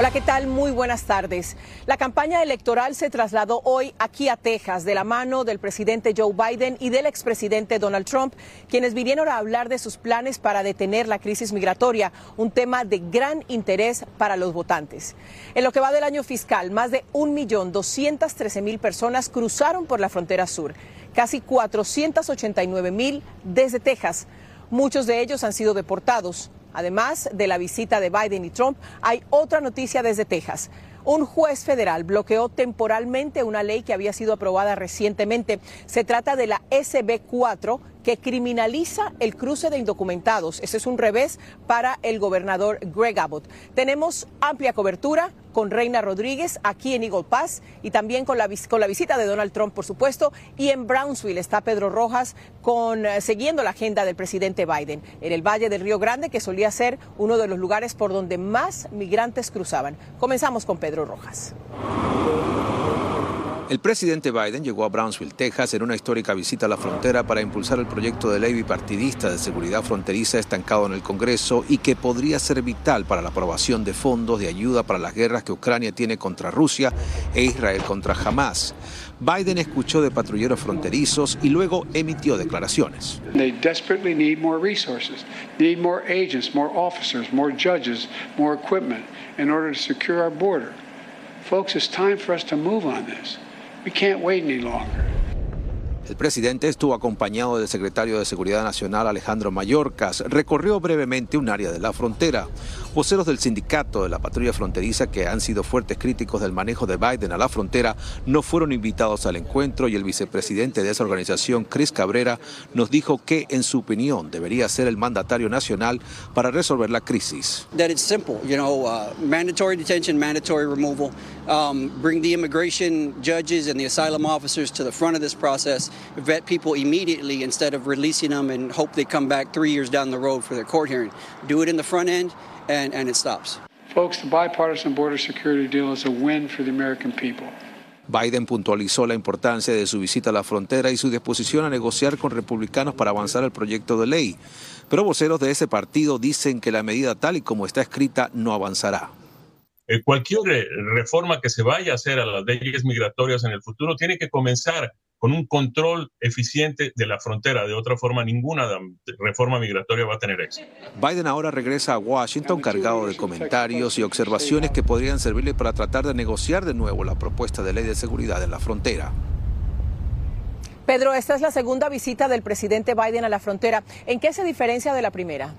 Hola, ¿qué tal? Muy buenas tardes. La campaña electoral se trasladó hoy aquí a Texas de la mano del presidente Joe Biden y del expresidente Donald Trump, quienes vinieron a hablar de sus planes para detener la crisis migratoria, un tema de gran interés para los votantes. En lo que va del año fiscal, más de 1.213.000 personas cruzaron por la frontera sur, casi 489.000 desde Texas. Muchos de ellos han sido deportados. Además de la visita de Biden y Trump, hay otra noticia desde Texas. Un juez federal bloqueó temporalmente una ley que había sido aprobada recientemente. Se trata de la SB4 que criminaliza el cruce de indocumentados. Ese es un revés para el gobernador Greg Abbott. Tenemos amplia cobertura con Reina Rodríguez aquí en Eagle Pass y también con la, con la visita de Donald Trump, por supuesto. Y en Brownsville está Pedro Rojas con, eh, siguiendo la agenda del presidente Biden en el Valle del Río Grande, que solía ser uno de los lugares por donde más migrantes cruzaban. Comenzamos con Pedro Rojas. El presidente Biden llegó a Brownsville, Texas, en una histórica visita a la frontera para impulsar el proyecto de ley bipartidista de seguridad fronteriza estancado en el Congreso y que podría ser vital para la aprobación de fondos de ayuda para las guerras que Ucrania tiene contra Rusia e Israel contra Hamas. Biden escuchó de patrulleros fronterizos y luego emitió declaraciones. They desperately need more resources, need more agents, more officers, more judges, more equipment in order to secure our border. Folks, it's time for us to move on this. We can't wait any longer. El presidente estuvo acompañado del secretario de Seguridad Nacional Alejandro Mayorkas. Recorrió brevemente un área de la frontera. Voceros del sindicato de la patrulla fronteriza, que han sido fuertes críticos del manejo de Biden a la frontera, no fueron invitados al encuentro y el vicepresidente de esa organización, Chris Cabrera, nos dijo que, en su opinión, debería ser el mandatario nacional para resolver la crisis. That it's simple, you know, uh, mandatory detention, mandatory removal. Um, bring the immigration judges and the asylum officers to the front of this process. Vet people immediately instead of releasing them and hope they come back three years down the road for their court hearing. Do it in the front end and, and it stops. Folks, the bipartisan border security deal is a win for the American people. Biden puntualizó la importancia de su visita a la frontera y su disposición a negociar con republicanos para avanzar el proyecto de ley. Pero voceros de ese partido dicen que la medida tal y como está escrita no avanzará. Eh, cualquier eh, reforma que se vaya a hacer a las leyes migratorias en el futuro tiene que comenzar con un control eficiente de la frontera. De otra forma, ninguna reforma migratoria va a tener éxito. Biden ahora regresa a Washington cargado de comentarios y observaciones que podrían servirle para tratar de negociar de nuevo la propuesta de ley de seguridad en la frontera. Pedro, esta es la segunda visita del presidente Biden a la frontera. ¿En qué se diferencia de la primera?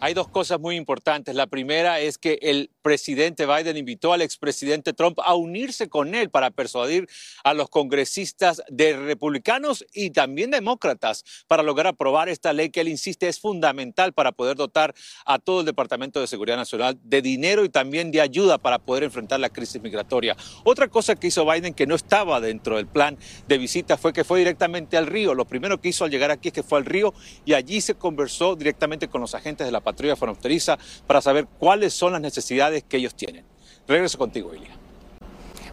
Hay dos cosas muy importantes. La primera es que el presidente Biden invitó al expresidente Trump a unirse con él para persuadir a los congresistas de republicanos y también demócratas para lograr aprobar esta ley que él insiste es fundamental para poder dotar a todo el Departamento de Seguridad Nacional de dinero y también de ayuda para poder enfrentar la crisis migratoria. Otra cosa que hizo Biden que no estaba dentro del plan de visita fue que fue directamente al río. Lo primero que hizo al llegar aquí es que fue al río y allí se conversó directamente con los agentes de la patrulla fronteriza para saber cuáles son las necesidades que ellos tienen. Regreso contigo, Ilia.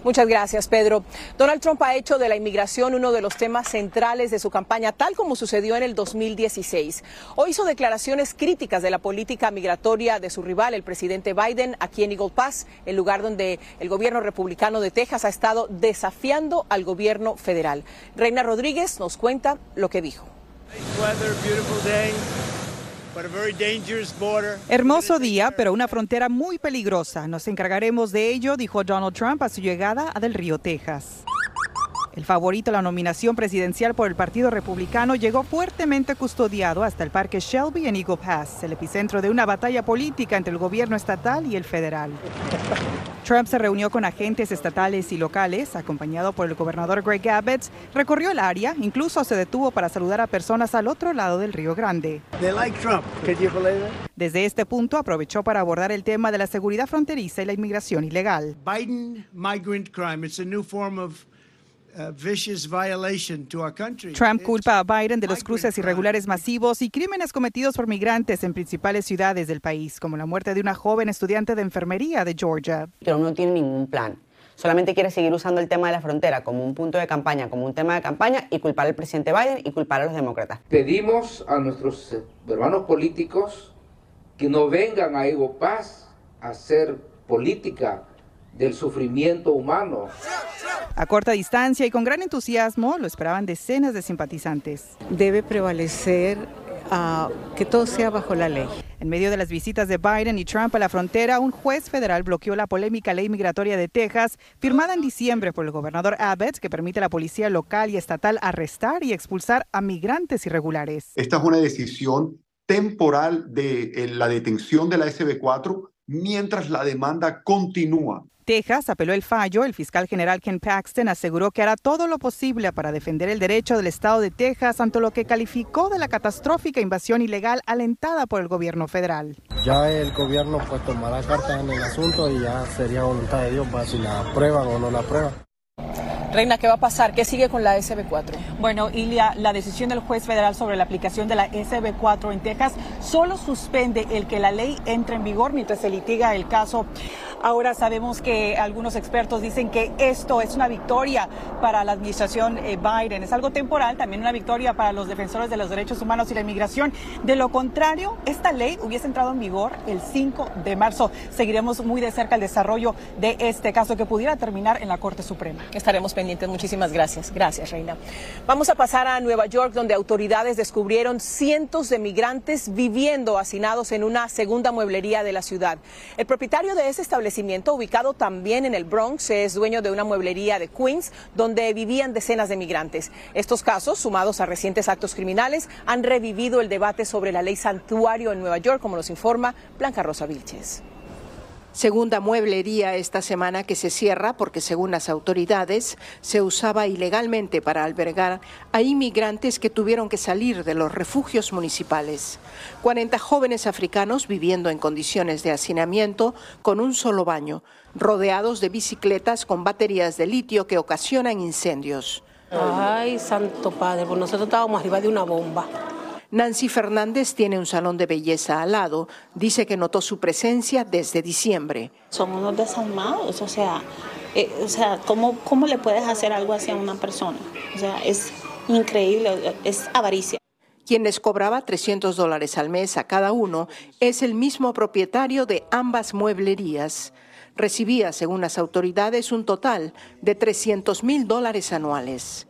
Muchas gracias, Pedro. Donald Trump ha hecho de la inmigración uno de los temas centrales de su campaña, tal como sucedió en el 2016. Hoy hizo declaraciones críticas de la política migratoria de su rival, el presidente Biden, aquí en Eagle Pass, el lugar donde el gobierno republicano de Texas ha estado desafiando al gobierno federal. Reina Rodríguez nos cuenta lo que dijo. Hermoso día, pero una frontera muy peligrosa. Nos encargaremos de ello, dijo Donald Trump a su llegada a Del Río, Texas. El favorito a la nominación presidencial por el Partido Republicano llegó fuertemente custodiado hasta el Parque Shelby en Eagle Pass, el epicentro de una batalla política entre el gobierno estatal y el federal. Trump se reunió con agentes estatales y locales, acompañado por el gobernador Greg Abbott, recorrió el área, incluso se detuvo para saludar a personas al otro lado del Río Grande. Desde este punto aprovechó para abordar el tema de la seguridad fronteriza y la inmigración ilegal. Biden migrant crime, it's a new form of Trump culpa a Biden de los cruces irregulares masivos y crímenes cometidos por migrantes en principales ciudades del país, como la muerte de una joven estudiante de enfermería de Georgia. Pero no tiene ningún plan. Solamente quiere seguir usando el tema de la frontera como un punto de campaña, como un tema de campaña y culpar al presidente Biden y culpar a los demócratas. Pedimos a nuestros hermanos políticos que no vengan a Evo Paz a hacer política del sufrimiento humano. A corta distancia y con gran entusiasmo lo esperaban decenas de simpatizantes. Debe prevalecer uh, que todo sea bajo la ley. En medio de las visitas de Biden y Trump a la frontera, un juez federal bloqueó la polémica ley migratoria de Texas, firmada en diciembre por el gobernador Abbott, que permite a la policía local y estatal arrestar y expulsar a migrantes irregulares. Esta es una decisión temporal de eh, la detención de la SB4 mientras la demanda continúa. Texas apeló el fallo. El fiscal general Ken Paxton aseguró que hará todo lo posible para defender el derecho del Estado de Texas ante lo que calificó de la catastrófica invasión ilegal alentada por el gobierno federal. Ya el gobierno pues tomará cartas en el asunto y ya sería voluntad de Dios para si la aprueban o no la aprueban. Reina, ¿qué va a pasar? ¿Qué sigue con la SB4? Bueno, Ilia, la decisión del juez federal sobre la aplicación de la SB4 en Texas solo suspende el que la ley entre en vigor mientras se litiga el caso. Ahora sabemos que algunos expertos dicen que esto es una victoria para la administración eh, Biden. Es algo temporal, también una victoria para los defensores de los derechos humanos y la inmigración. De lo contrario, esta ley hubiese entrado en vigor el 5 de marzo. Seguiremos muy de cerca el desarrollo de este caso que pudiera terminar en la Corte Suprema. Estaremos pendientes. Muchísimas gracias. Gracias, Reina. Vamos a pasar a Nueva York, donde autoridades descubrieron cientos de migrantes viviendo hacinados en una segunda mueblería de la ciudad. El propietario de ese establecimiento ubicado también en el Bronx, es dueño de una mueblería de Queens donde vivían decenas de migrantes. Estos casos, sumados a recientes actos criminales, han revivido el debate sobre la ley santuario en Nueva York, como nos informa Blanca Rosa Vilches. Segunda mueblería esta semana que se cierra porque según las autoridades se usaba ilegalmente para albergar a inmigrantes que tuvieron que salir de los refugios municipales. 40 jóvenes africanos viviendo en condiciones de hacinamiento con un solo baño, rodeados de bicicletas con baterías de litio que ocasionan incendios. Ay, santo padre, pues nosotros estábamos arriba de una bomba. Nancy Fernández tiene un salón de belleza al lado. Dice que notó su presencia desde diciembre. Son unos desalmados, o sea, eh, o sea ¿cómo, ¿cómo le puedes hacer algo así a una persona? O sea, es increíble, es avaricia. Quien les cobraba 300 dólares al mes a cada uno es el mismo propietario de ambas mueblerías. Recibía, según las autoridades, un total de 300 mil dólares anuales.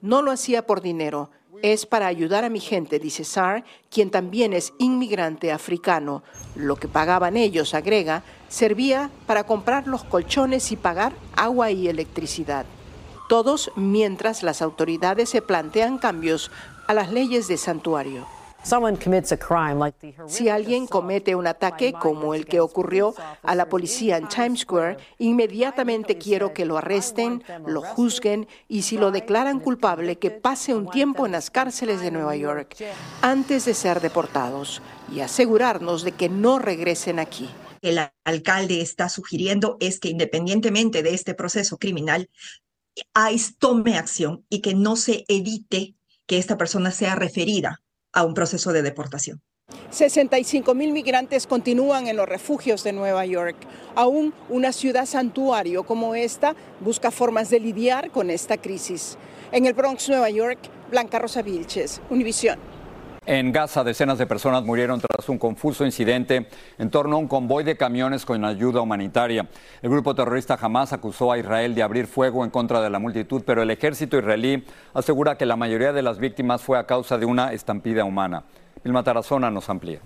No lo hacía por dinero, es para ayudar a mi gente, dice Sar, quien también es inmigrante africano. Lo que pagaban ellos, agrega, servía para comprar los colchones y pagar agua y electricidad. Todos mientras las autoridades se plantean cambios a las leyes de santuario. Si alguien comete un ataque como el que ocurrió a la policía en Times Square, inmediatamente quiero que lo arresten, lo juzguen y si lo declaran culpable, que pase un tiempo en las cárceles de Nueva York antes de ser deportados y asegurarnos de que no regresen aquí. El alcalde está sugiriendo es que independientemente de este proceso criminal, ICE tome acción y que no se evite que esta persona sea referida a un proceso de deportación. 65 mil migrantes continúan en los refugios de Nueva York. Aún una ciudad santuario como esta busca formas de lidiar con esta crisis. En el Bronx, Nueva York, Blanca Rosa Vilches, Univisión. En Gaza, decenas de personas murieron tras un confuso incidente en torno a un convoy de camiones con ayuda humanitaria. El grupo terrorista Hamas acusó a Israel de abrir fuego en contra de la multitud, pero el ejército israelí asegura que la mayoría de las víctimas fue a causa de una estampida humana. Vilma Tarazona nos amplía.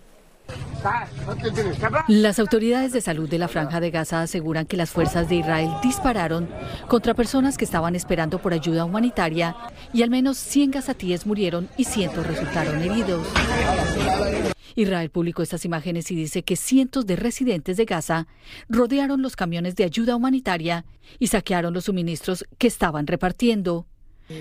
Las autoridades de salud de la Franja de Gaza aseguran que las fuerzas de Israel dispararon contra personas que estaban esperando por ayuda humanitaria y al menos 100 gazatíes murieron y cientos resultaron heridos. Israel publicó estas imágenes y dice que cientos de residentes de Gaza rodearon los camiones de ayuda humanitaria y saquearon los suministros que estaban repartiendo.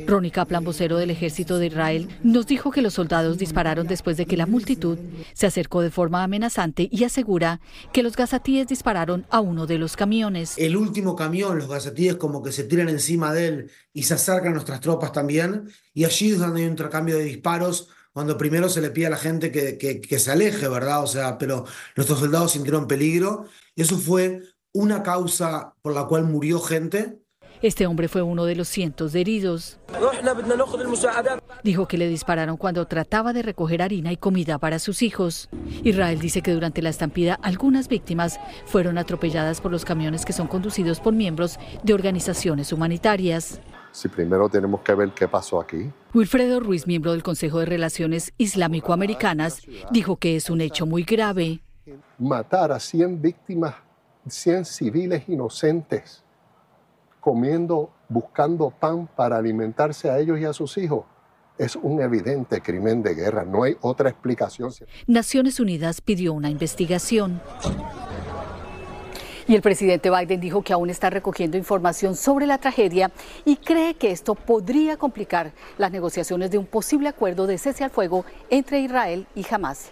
Ronnie Kaplan, vocero del ejército de Israel, nos dijo que los soldados dispararon después de que la multitud se acercó de forma amenazante y asegura que los gazatíes dispararon a uno de los camiones. El último camión, los gazatíes como que se tiran encima de él y se acercan nuestras tropas también. Y allí es donde hay un intercambio de disparos cuando primero se le pide a la gente que, que, se aleje, ¿verdad? O sea, pero nuestros soldados sintieron peligro. Eso fue una causa por la cual murió gente este hombre fue uno de los cientos de heridos. Dijo que le dispararon cuando trataba de recoger harina y comida para sus hijos. Israel dice que durante la estampida algunas víctimas fueron atropelladas por los camiones que son conducidos por miembros de organizaciones humanitarias. Si primero tenemos que ver qué pasó aquí. Wilfredo Ruiz, miembro del Consejo de Relaciones Islámico-Americanas, dijo que es un hecho muy grave. Matar a 100 víctimas, 100 civiles inocentes comiendo, buscando pan para alimentarse a ellos y a sus hijos. Es un evidente crimen de guerra, no hay otra explicación. Naciones Unidas pidió una investigación. Y el presidente Biden dijo que aún está recogiendo información sobre la tragedia y cree que esto podría complicar las negociaciones de un posible acuerdo de cese al fuego entre Israel y Hamas.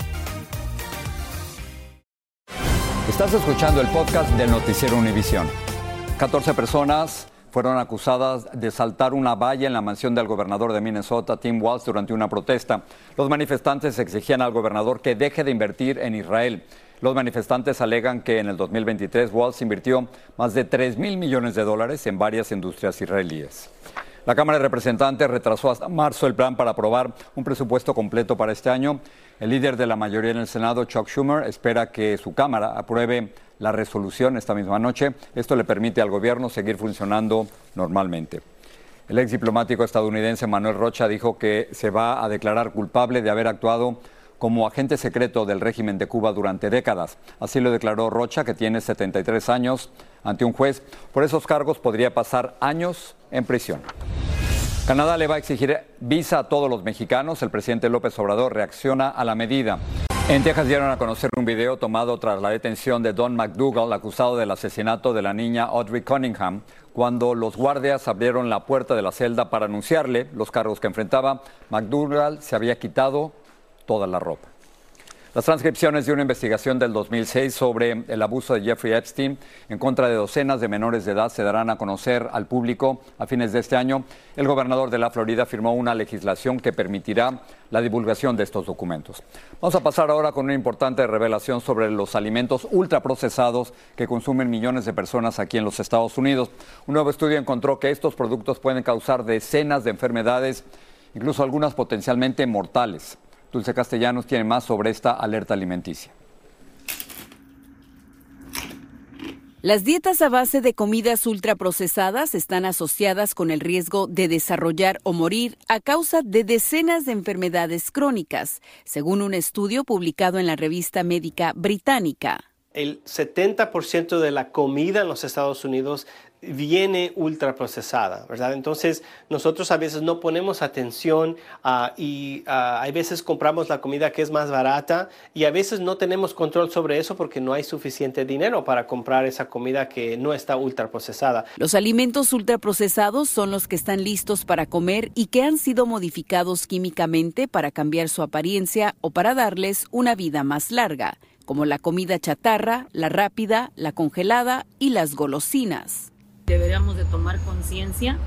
Estás escuchando el podcast del noticiero Univisión. 14 personas fueron acusadas de saltar una valla en la mansión del gobernador de Minnesota, Tim Walz, durante una protesta. Los manifestantes exigían al gobernador que deje de invertir en Israel. Los manifestantes alegan que en el 2023 Walz invirtió más de 3 mil millones de dólares en varias industrias israelíes. La Cámara de Representantes retrasó hasta marzo el plan para aprobar un presupuesto completo para este año. El líder de la mayoría en el Senado, Chuck Schumer, espera que su Cámara apruebe la resolución esta misma noche. Esto le permite al gobierno seguir funcionando normalmente. El ex diplomático estadounidense Manuel Rocha dijo que se va a declarar culpable de haber actuado como agente secreto del régimen de Cuba durante décadas. Así lo declaró Rocha, que tiene 73 años, ante un juez. Por esos cargos podría pasar años en prisión. Canadá le va a exigir visa a todos los mexicanos. El presidente López Obrador reacciona a la medida. En Texas dieron a conocer un video tomado tras la detención de Don McDougall, acusado del asesinato de la niña Audrey Cunningham, cuando los guardias abrieron la puerta de la celda para anunciarle los cargos que enfrentaba. McDougall se había quitado toda la ropa. Las transcripciones de una investigación del 2006 sobre el abuso de Jeffrey Epstein en contra de docenas de menores de edad se darán a conocer al público a fines de este año. El gobernador de la Florida firmó una legislación que permitirá la divulgación de estos documentos. Vamos a pasar ahora con una importante revelación sobre los alimentos ultraprocesados que consumen millones de personas aquí en los Estados Unidos. Un nuevo estudio encontró que estos productos pueden causar decenas de enfermedades, incluso algunas potencialmente mortales. Dulce Castellanos tiene más sobre esta alerta alimenticia. Las dietas a base de comidas ultraprocesadas están asociadas con el riesgo de desarrollar o morir a causa de decenas de enfermedades crónicas, según un estudio publicado en la revista médica británica. El 70% de la comida en los Estados Unidos viene ultraprocesada, ¿verdad? Entonces nosotros a veces no ponemos atención ah, y a veces compramos la comida que es más barata y a veces no tenemos control sobre eso porque no hay suficiente dinero para comprar esa comida que no está ultraprocesada. Los alimentos ultraprocesados son los que están listos para comer y que han sido modificados químicamente para cambiar su apariencia o para darles una vida más larga, como la comida chatarra, la rápida, la congelada y las golosinas deberíamos de tomar conciencia.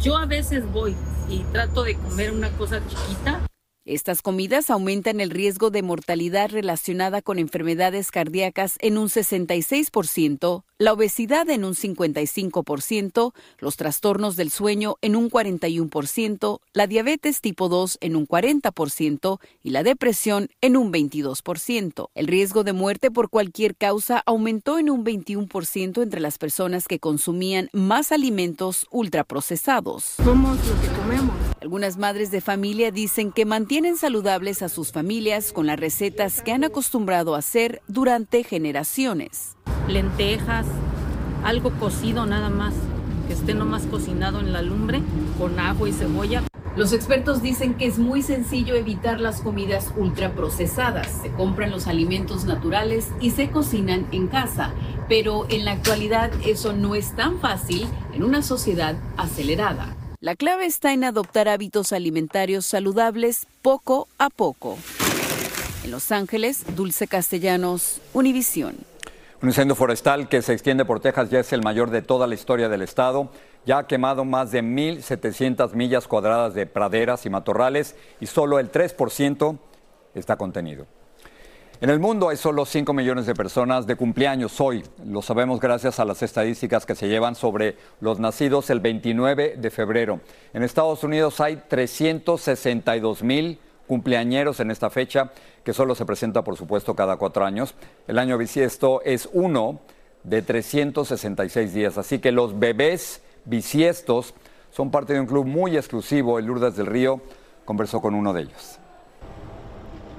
Yo a veces voy y trato de comer una cosa chiquita estas comidas aumentan el riesgo de mortalidad relacionada con enfermedades cardíacas en un 66%, la obesidad en un 55%, los trastornos del sueño en un 41%, la diabetes tipo 2 en un 40% y la depresión en un 22%. El riesgo de muerte por cualquier causa aumentó en un 21% entre las personas que consumían más alimentos ultraprocesados. Somos lo que comemos. Algunas madres de familia dicen que mantienen saludables a sus familias con las recetas que han acostumbrado a hacer durante generaciones. Lentejas, algo cocido nada más, que esté nomás cocinado en la lumbre con ajo y cebolla. Los expertos dicen que es muy sencillo evitar las comidas ultraprocesadas. Se compran los alimentos naturales y se cocinan en casa. Pero en la actualidad eso no es tan fácil en una sociedad acelerada. La clave está en adoptar hábitos alimentarios saludables poco a poco. En Los Ángeles, Dulce Castellanos, Univisión. Un incendio forestal que se extiende por Texas ya es el mayor de toda la historia del estado. Ya ha quemado más de 1.700 millas cuadradas de praderas y matorrales y solo el 3% está contenido. En el mundo hay solo 5 millones de personas de cumpleaños hoy. Lo sabemos gracias a las estadísticas que se llevan sobre los nacidos el 29 de febrero. En Estados Unidos hay 362 mil cumpleañeros en esta fecha, que solo se presenta, por supuesto, cada cuatro años. El año bisiesto es uno de 366 días, así que los bebés bisiestos son parte de un club muy exclusivo. El Lourdes del Río conversó con uno de ellos.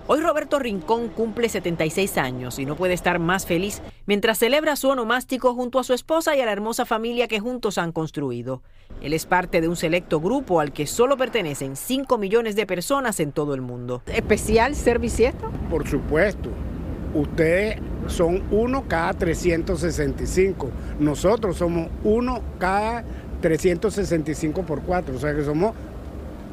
Hoy Roberto Rincón cumple 76 años y no puede estar más feliz mientras celebra su onomástico junto a su esposa y a la hermosa familia que juntos han construido. Él es parte de un selecto grupo al que solo pertenecen 5 millones de personas en todo el mundo. ¿Especial ser bisiesto? Por supuesto. Ustedes son uno cada 365. Nosotros somos uno cada 365 por 4. O sea que somos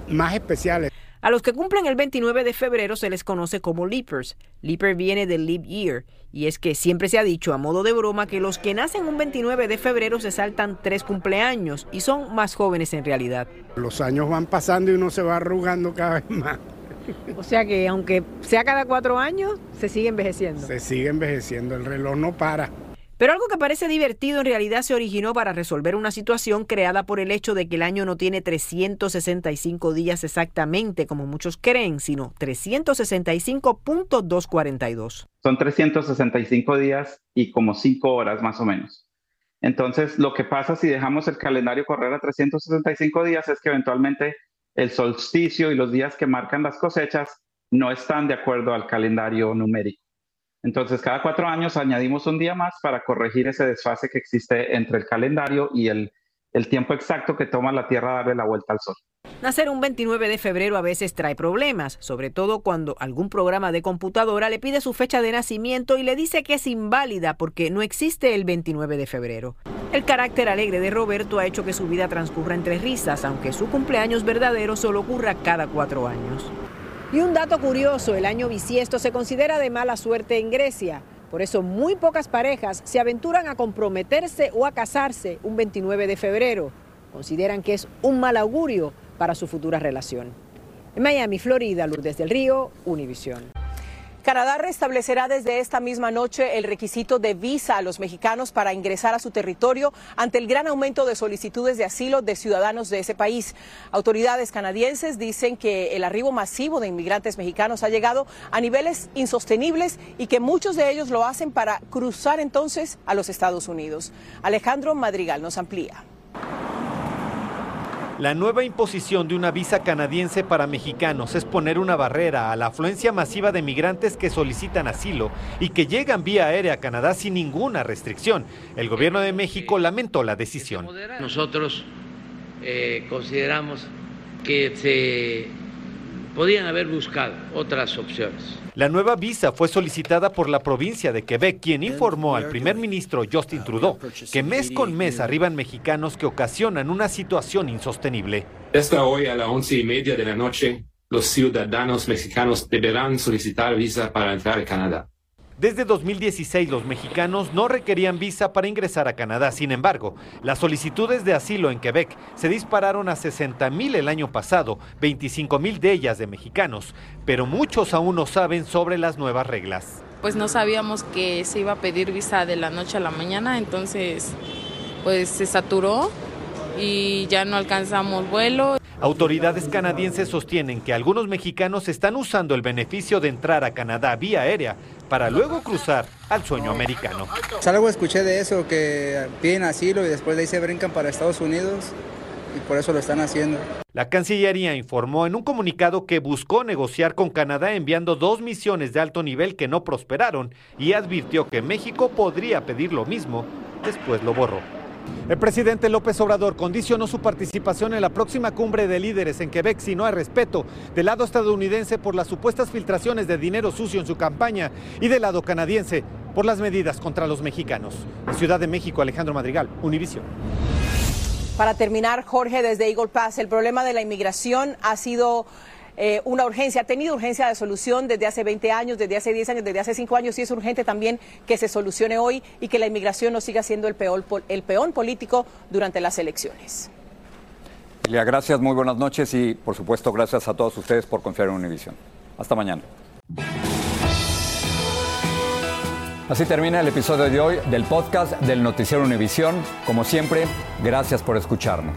más especiales. A los que cumplen el 29 de febrero se les conoce como leapers. Leaper viene del leap year y es que siempre se ha dicho a modo de broma que los que nacen un 29 de febrero se saltan tres cumpleaños y son más jóvenes en realidad. Los años van pasando y uno se va arrugando cada vez más. O sea que aunque sea cada cuatro años, se sigue envejeciendo. Se sigue envejeciendo, el reloj no para. Pero algo que parece divertido en realidad se originó para resolver una situación creada por el hecho de que el año no tiene 365 días exactamente como muchos creen, sino 365.242. Son 365 días y como 5 horas más o menos. Entonces, lo que pasa si dejamos el calendario correr a 365 días es que eventualmente el solsticio y los días que marcan las cosechas no están de acuerdo al calendario numérico. Entonces, cada cuatro años añadimos un día más para corregir ese desfase que existe entre el calendario y el, tiempo exacto que toma la Tierra darle la vuelta al Sol. Nacer un 29 de febrero a veces trae problemas, sobre todo cuando algún programa de computadora le pide su fecha de nacimiento y le dice que es inválida porque no existe el 29 de febrero. El carácter alegre de Roberto ha hecho que su vida transcurra entre risas, aunque su cumpleaños verdadero solo ocurra cada cuatro años. Y un dato curioso, el año bisiesto se considera de mala suerte en Grecia. Por eso muy pocas parejas se aventuran a comprometerse o a casarse un 29 de febrero. Consideran que es un mal augurio para su futura relación. En Miami, Florida, Lourdes del Río, Univisión. Canadá restablecerá desde esta misma noche el requisito de visa a los mexicanos para ingresar a su territorio ante el gran aumento de solicitudes de asilo de ciudadanos de ese país. Autoridades canadienses dicen que el arribo masivo de inmigrantes mexicanos ha llegado a niveles insostenibles y que muchos de ellos lo hacen para cruzar entonces a los Estados Unidos. Alejandro Madrigal nos amplía. La nueva imposición de una visa canadiense para mexicanos es poner una barrera a la afluencia masiva de migrantes que solicitan asilo y que llegan vía aérea a Canadá sin ninguna restricción. El gobierno de México lamentó la decisión. Nosotros eh, consideramos que se podían haber buscado otras opciones. La nueva visa fue solicitada por la provincia de Quebec, quien informó al primer ministro Justin Trudeau que mes con mes arriban mexicanos que ocasionan una situación insostenible. Esta hoy a las once y media de la noche, los ciudadanos mexicanos deberán solicitar visa para entrar a Canadá. Desde 2016 los mexicanos no requerían visa para ingresar a Canadá. Sin embargo, las solicitudes de asilo en Quebec se dispararon a 60 mil el año pasado, 25 mil de ellas de mexicanos, pero muchos aún no saben sobre las nuevas reglas. Pues no sabíamos que se iba a pedir visa de la noche a la mañana, entonces pues se saturó y ya no alcanzamos vuelo. Autoridades canadienses sostienen que algunos mexicanos están usando el beneficio de entrar a Canadá vía aérea para luego cruzar al sueño americano. Algo escuché de eso, que piden asilo y después de ahí se brincan para Estados Unidos y por eso lo están haciendo. La Cancillería informó en un comunicado que buscó negociar con Canadá enviando dos misiones de alto nivel que no prosperaron y advirtió que México podría pedir lo mismo, después lo borró. El presidente López Obrador condicionó su participación en la próxima cumbre de líderes en Quebec si no hay respeto del lado estadounidense por las supuestas filtraciones de dinero sucio en su campaña y del lado canadiense por las medidas contra los mexicanos. Ciudad de México, Alejandro Madrigal, Univisión. Para terminar, Jorge, desde Eagle Pass, el problema de la inmigración ha sido eh, una urgencia, ha tenido urgencia de solución desde hace 20 años, desde hace 10 años, desde hace 5 años y es urgente también que se solucione hoy y que la inmigración no siga siendo el, peor, el peón político durante las elecciones. Lilia, gracias, muy buenas noches y por supuesto gracias a todos ustedes por confiar en Univision. Hasta mañana. Así termina el episodio de hoy del podcast del Noticiero Univisión. Como siempre, gracias por escucharnos.